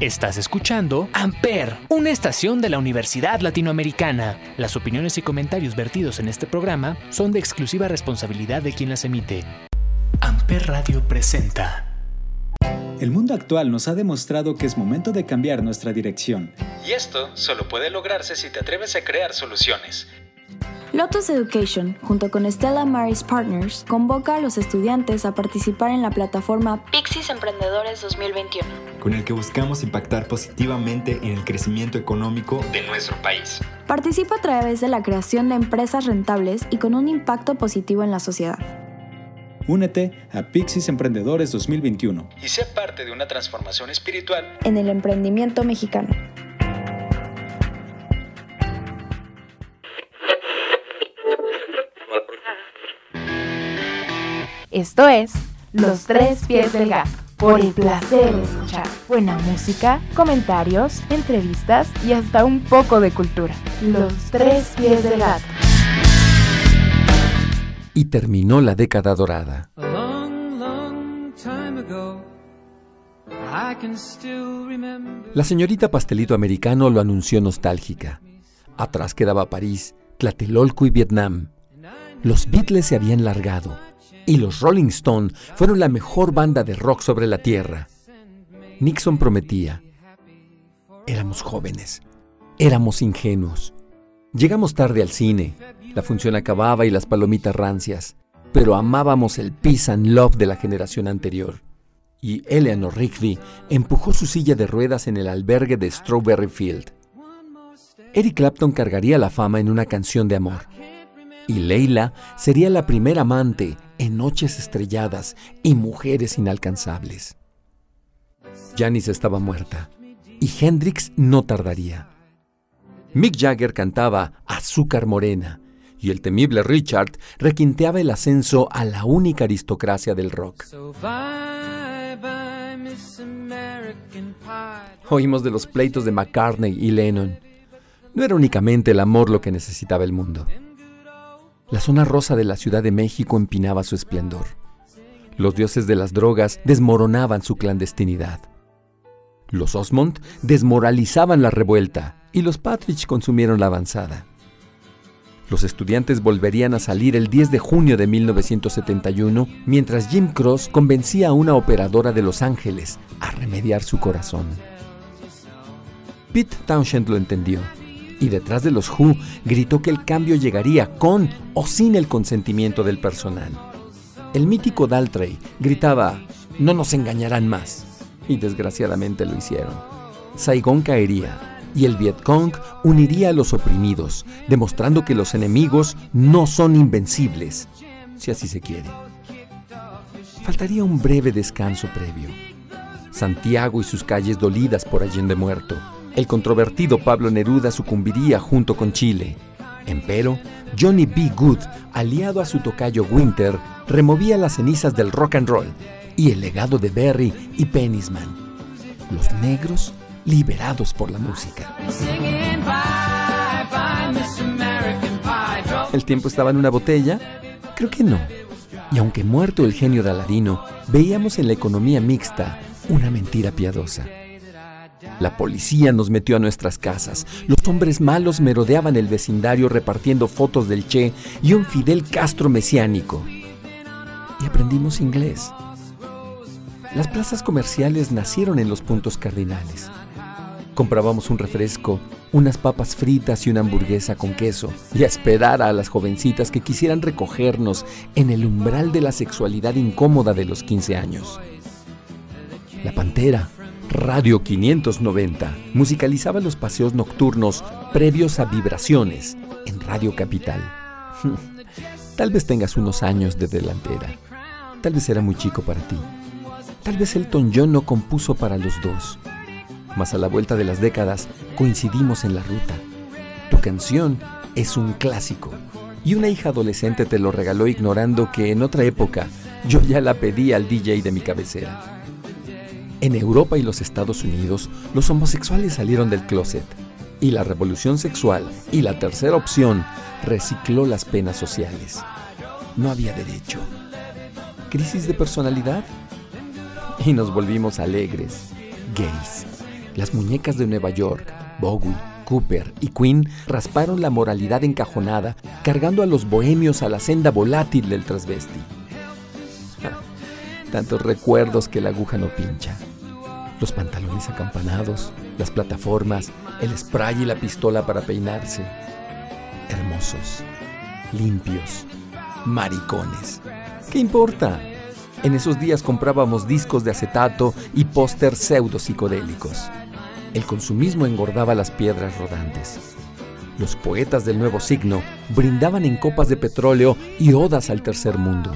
Estás escuchando Amper, una estación de la Universidad Latinoamericana. Las opiniones y comentarios vertidos en este programa son de exclusiva responsabilidad de quien las emite. Amper Radio presenta. El mundo actual nos ha demostrado que es momento de cambiar nuestra dirección. Y esto solo puede lograrse si te atreves a crear soluciones. Lotus Education, junto con Stella Maris Partners, convoca a los estudiantes a participar en la plataforma Pixis Emprendedores 2021, con el que buscamos impactar positivamente en el crecimiento económico de nuestro país. Participa a través de la creación de empresas rentables y con un impacto positivo en la sociedad. Únete a Pixis Emprendedores 2021 y sé parte de una transformación espiritual en el emprendimiento mexicano. Esto es Los Tres Pies del Gato, por el placer de escuchar buena música, comentarios, entrevistas y hasta un poco de cultura. Los Tres Pies del Gato. Y terminó la década dorada. La señorita Pastelito Americano lo anunció nostálgica. Atrás quedaba París, Tlatelolco y Vietnam. Los Beatles se habían largado y los Rolling Stones fueron la mejor banda de rock sobre la tierra. Nixon prometía. Éramos jóvenes, éramos ingenuos. Llegamos tarde al cine, la función acababa y las palomitas rancias, pero amábamos el peace and love de la generación anterior. Y Eleanor Rigby empujó su silla de ruedas en el albergue de Strawberry Field. Eric Clapton cargaría la fama en una canción de amor. Y Leila sería la primera amante en noches estrelladas y mujeres inalcanzables. Janis estaba muerta y Hendrix no tardaría. Mick Jagger cantaba Azúcar Morena y el temible Richard requinteaba el ascenso a la única aristocracia del rock. Oímos de los pleitos de McCartney y Lennon. No era únicamente el amor lo que necesitaba el mundo. La zona rosa de la Ciudad de México empinaba su esplendor. Los dioses de las drogas desmoronaban su clandestinidad. Los Osmond desmoralizaban la revuelta y los Patrick consumieron la avanzada. Los estudiantes volverían a salir el 10 de junio de 1971 mientras Jim Cross convencía a una operadora de Los Ángeles a remediar su corazón. Pete Townshend lo entendió y detrás de los Who gritó que el cambio llegaría con o sin el consentimiento del personal. El mítico Daltrey gritaba, no nos engañarán más, y desgraciadamente lo hicieron. Saigón caería y el Vietcong uniría a los oprimidos, demostrando que los enemigos no son invencibles, si así se quiere. Faltaría un breve descanso previo. Santiago y sus calles dolidas por Allende muerto, el controvertido Pablo Neruda sucumbiría junto con Chile. Empero, Johnny B. Good, aliado a su tocayo Winter, removía las cenizas del rock and roll y el legado de Berry y Pennisman. Los negros liberados por la música. ¿El tiempo estaba en una botella? Creo que no. Y aunque muerto el genio de Aladino, veíamos en la economía mixta una mentira piadosa. La policía nos metió a nuestras casas. Los hombres malos merodeaban el vecindario repartiendo fotos del Che y un Fidel Castro mesiánico. Y aprendimos inglés. Las plazas comerciales nacieron en los puntos cardinales. Comprábamos un refresco, unas papas fritas y una hamburguesa con queso, y a esperar a las jovencitas que quisieran recogernos en el umbral de la sexualidad incómoda de los 15 años. La pantera, Radio 590 musicalizaba los paseos nocturnos previos a vibraciones en Radio Capital. Tal vez tengas unos años de delantera. Tal vez era muy chico para ti. Tal vez Elton John no compuso para los dos. Mas a la vuelta de las décadas coincidimos en la ruta. Tu canción es un clásico. Y una hija adolescente te lo regaló ignorando que en otra época yo ya la pedí al DJ de mi cabecera. En Europa y los Estados Unidos, los homosexuales salieron del closet y la revolución sexual y la tercera opción recicló las penas sociales. No había derecho. ¿Crisis de personalidad? Y nos volvimos alegres, gays, Las muñecas de Nueva York, Bowie, Cooper y Queen rasparon la moralidad encajonada, cargando a los bohemios a la senda volátil del transvesti. Tantos recuerdos que la aguja no pincha. Los pantalones acampanados, las plataformas, el spray y la pistola para peinarse. Hermosos, limpios, maricones. ¿Qué importa? En esos días comprábamos discos de acetato y póster pseudo psicodélicos. El consumismo engordaba las piedras rodantes. Los poetas del nuevo signo brindaban en copas de petróleo y odas al tercer mundo.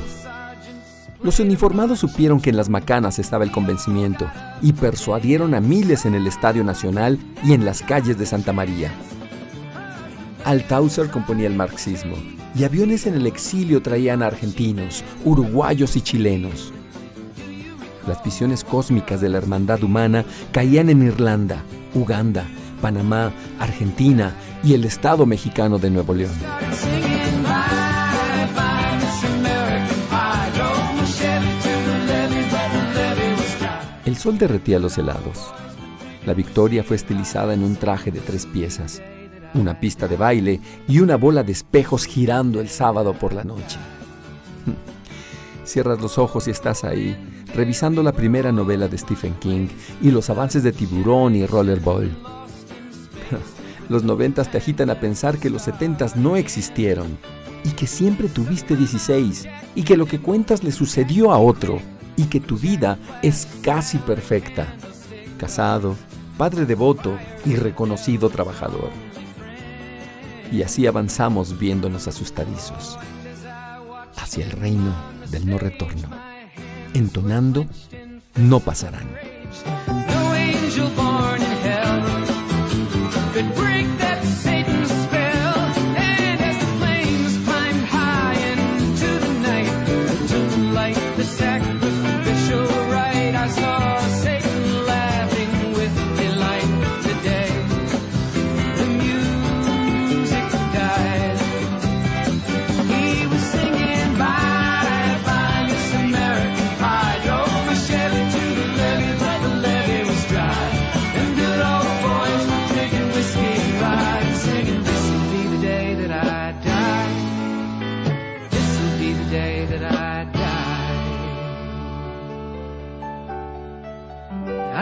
Los uniformados supieron que en las macanas estaba el convencimiento y persuadieron a miles en el Estadio Nacional y en las calles de Santa María. Althusser componía el marxismo y aviones en el exilio traían a argentinos, uruguayos y chilenos. Las visiones cósmicas de la hermandad humana caían en Irlanda, Uganda, Panamá, Argentina y el Estado mexicano de Nuevo León. Sol derretía los helados. La victoria fue estilizada en un traje de tres piezas una pista de baile y una bola de espejos girando el sábado por la noche. Cierras los ojos y estás ahí, revisando la primera novela de Stephen King y los avances de Tiburón y Rollerball. Los noventas te agitan a pensar que los setentas no existieron y que siempre tuviste 16 y que lo que cuentas le sucedió a otro y que tu vida es casi perfecta. Casado, padre devoto y reconocido trabajador y así avanzamos viéndonos asustadizos hacia el reino del no retorno, entonando no pasarán.